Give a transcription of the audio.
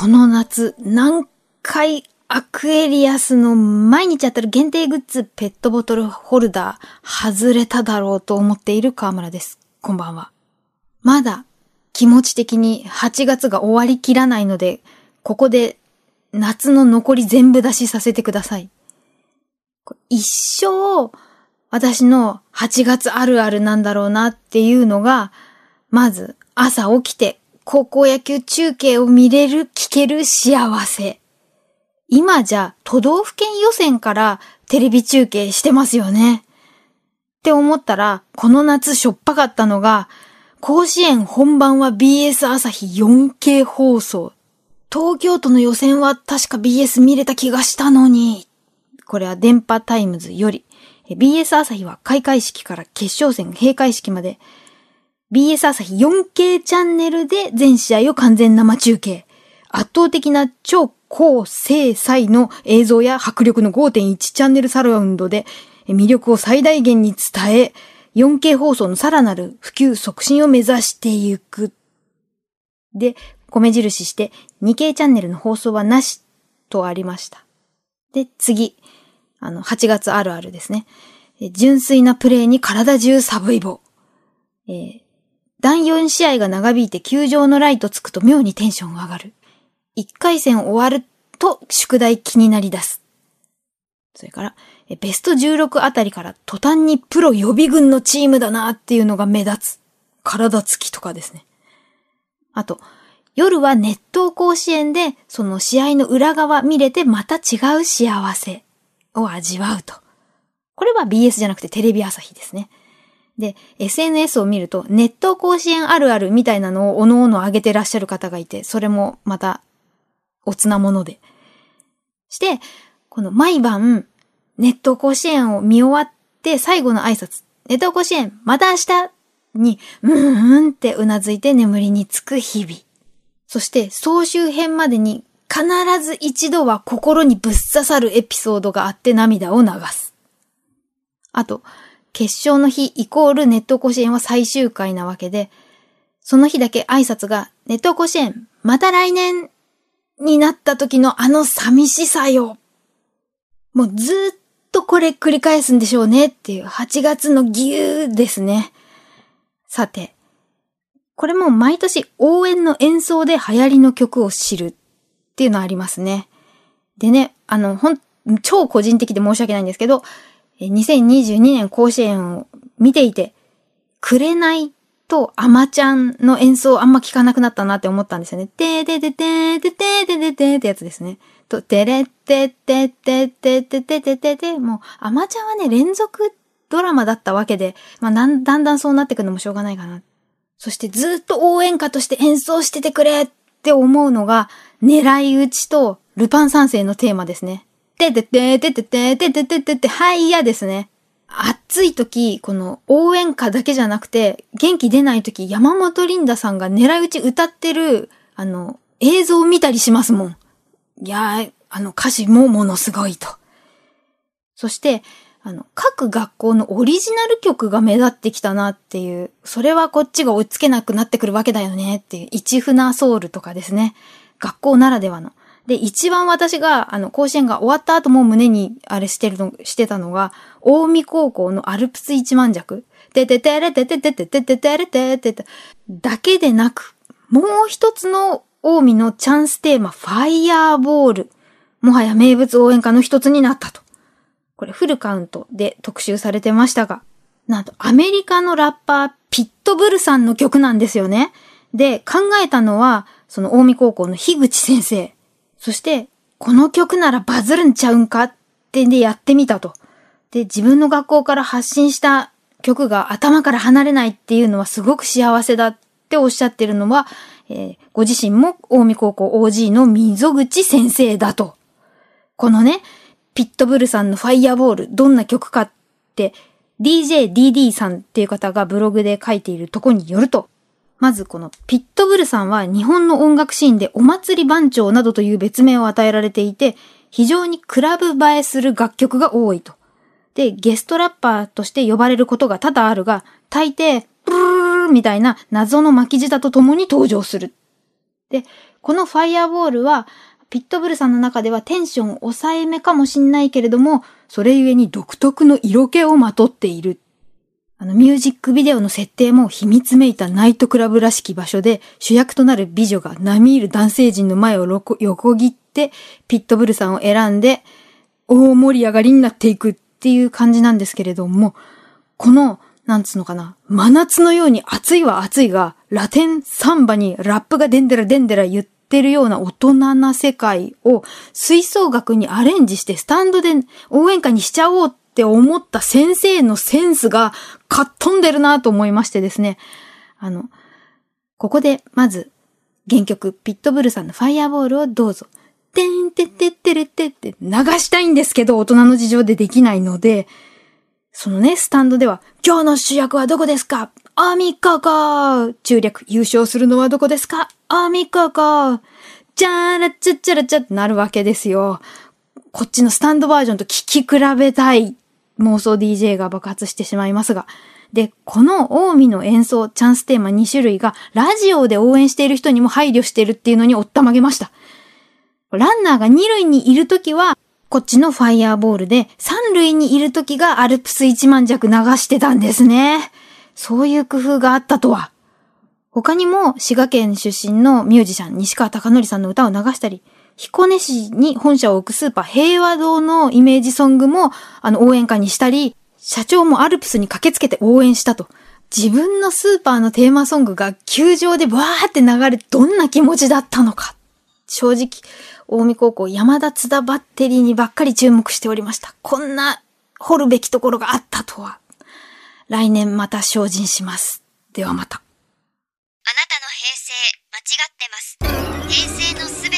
この夏、何回アクエリアスの毎日当たる限定グッズペットボトルホルダー外れただろうと思っている河村です。こんばんは。まだ気持ち的に8月が終わりきらないので、ここで夏の残り全部出しさせてください。一生私の8月あるあるなんだろうなっていうのが、まず朝起きて高校野球中継を見れる、聞ける幸せ。今じゃ都道府県予選からテレビ中継してますよね。って思ったら、この夏しょっぱかったのが、甲子園本番は BS 朝日 4K 放送。東京都の予選は確か BS 見れた気がしたのに。これは電波タイムズより。BS 朝日は開会式から決勝戦閉会式まで BS 朝日 4K チャンネルで全試合を完全生中継。圧倒的な超高精細の映像や迫力の5.1チャンネルサラウンドで魅力を最大限に伝え、4K 放送のさらなる普及促進を目指していく。で、米印して 2K チャンネルの放送はなしとありました。で、次。あの、8月あるあるですね。純粋なプレイに体中サブイボ。えー、第4試合が長引いて球場のライトつくと妙にテンションが上がる。1回戦終わると宿題気になり出す。それから、ベスト16あたりから途端にプロ予備軍のチームだなっていうのが目立つ。体つきとかですね。あと、夜は熱湯甲子園でその試合の裏側見れてまた違う幸せを味わうと。これは BS じゃなくてテレビ朝日ですね。で、SNS を見ると、ネット甲子園あるあるみたいなのをおのおの上げてらっしゃる方がいて、それもまた、おつなもので。して、この毎晩、ネット甲子園を見終わって最後の挨拶、ネット甲子園、また明日に、うんうんってうなずいて眠りにつく日々。そして、総集編までに必ず一度は心にぶっ刺さるエピソードがあって涙を流す。あと、決勝の日イコールネット甲子園は最終回なわけで、その日だけ挨拶が、ネット甲子園、また来年になった時のあの寂しさよ。もうずっとこれ繰り返すんでしょうねっていう8月のギューですね。さて、これも毎年応援の演奏で流行りの曲を知るっていうのありますね。でね、あの、ほん、超個人的で申し訳ないんですけど、2022年甲子園を見ていて、くれないとアマちゃんの演奏あんま聞かなくなったなって思ったんですよね。てーててててててててってやつですね。と、てれっててててててててて、もう、アマちゃんはね、連続ドラマだったわけで、まあ、だんだんそうなってくるのもしょうがないかな。そしてずっと応援歌として演奏しててくれって思うのが、狙い撃ちとルパン三世のテーマですね。ててててててててててて、はいやですね。暑い時、この応援歌だけじゃなくて、元気出ない時、山本リンダさんが狙い撃ち歌ってる、あの、映像を見たりしますもん。いやー、あの歌詞もものすごいと。そして、あの、各学校のオリジナル曲が目立ってきたなっていう、それはこっちが追いつけなくなってくるわけだよねっていう、一船ソウルとかですね。学校ならではの。で、一番私が、あの、甲子園が終わった後も胸に、あれしてるの、してたのが、大見高校のアルプス一万弱。てててれてててててててれててて、だけでなく、もう一つの大見のチャンステーマ、ファイヤーボール。もはや名物応援歌の一つになったと。これフルカウントで特集されてましたが、なんとアメリカのラッパー、ピットブルさんの曲なんですよね。で、考えたのは、その大見高校の樋口先生。そして、この曲ならバズるんちゃうんかってんでやってみたと。で、自分の学校から発信した曲が頭から離れないっていうのはすごく幸せだっておっしゃってるのは、えー、ご自身も大見高校 OG の溝口先生だと。このね、ピットブルさんのファイヤーボール、どんな曲かって、DJDD さんっていう方がブログで書いているとこによると、まずこのピットブルさんは日本の音楽シーンでお祭り番長などという別名を与えられていて、非常にクラブ映えする楽曲が多いと。で、ゲストラッパーとして呼ばれることが多々あるが、大抵、ブルーみたいな謎の巻き舌と共に登場する。で、このファイアボールは、ピットブルさんの中ではテンション抑えめかもしんないけれども、それゆえに独特の色気をまとっている。あの、ミュージックビデオの設定も秘密めいたナイトクラブらしき場所で、主役となる美女が並みいる男性陣の前を横切って、ピットブルさんを選んで、大盛り上がりになっていくっていう感じなんですけれども、この、なんつうのかな、真夏のように暑いは暑いが、ラテンサンバにラップがデンデラデンデラ言ってるような大人な世界を吹奏楽にアレンジしてスタンドで応援歌にしちゃおうっって思った先生のセンスがかっ飛んでるなと思いましてですね。あの、ここでまず原曲ピットブルさんのファイアボールをどうぞ。てんてってってれってって流したいんですけど大人の事情でできないので、そのね、スタンドでは、今日の主役はどこですかアミカか中略、優勝するのはどこですかアミカかチャラチャチャラチャってなるわけですよ。こっちのスタンドバージョンと聞き比べたい妄想 DJ が爆発してしまいますが。で、この近江の演奏、チャンステーマ2種類が、ラジオで応援している人にも配慮しているっていうのにおったまげました。ランナーが2塁にいるときは、こっちのファイヤーボールで、3塁にいるときがアルプス1万弱流してたんですね。そういう工夫があったとは。他にも、滋賀県出身のミュージシャン、西川貴則さんの歌を流したり、彦根市に本社を置くスーパー平和堂のイメージソングも、あの、応援歌にしたり、社長もアルプスに駆けつけて応援したと。自分のスーパーのテーマソングが球場でバーって流れ、どんな気持ちだったのか。正直、近江高校山田津田バッテリーにばっかり注目しておりました。こんな掘るべきところがあったとは。来年また精進します。ではまた。あなたの平成間違ってます。平成のすべて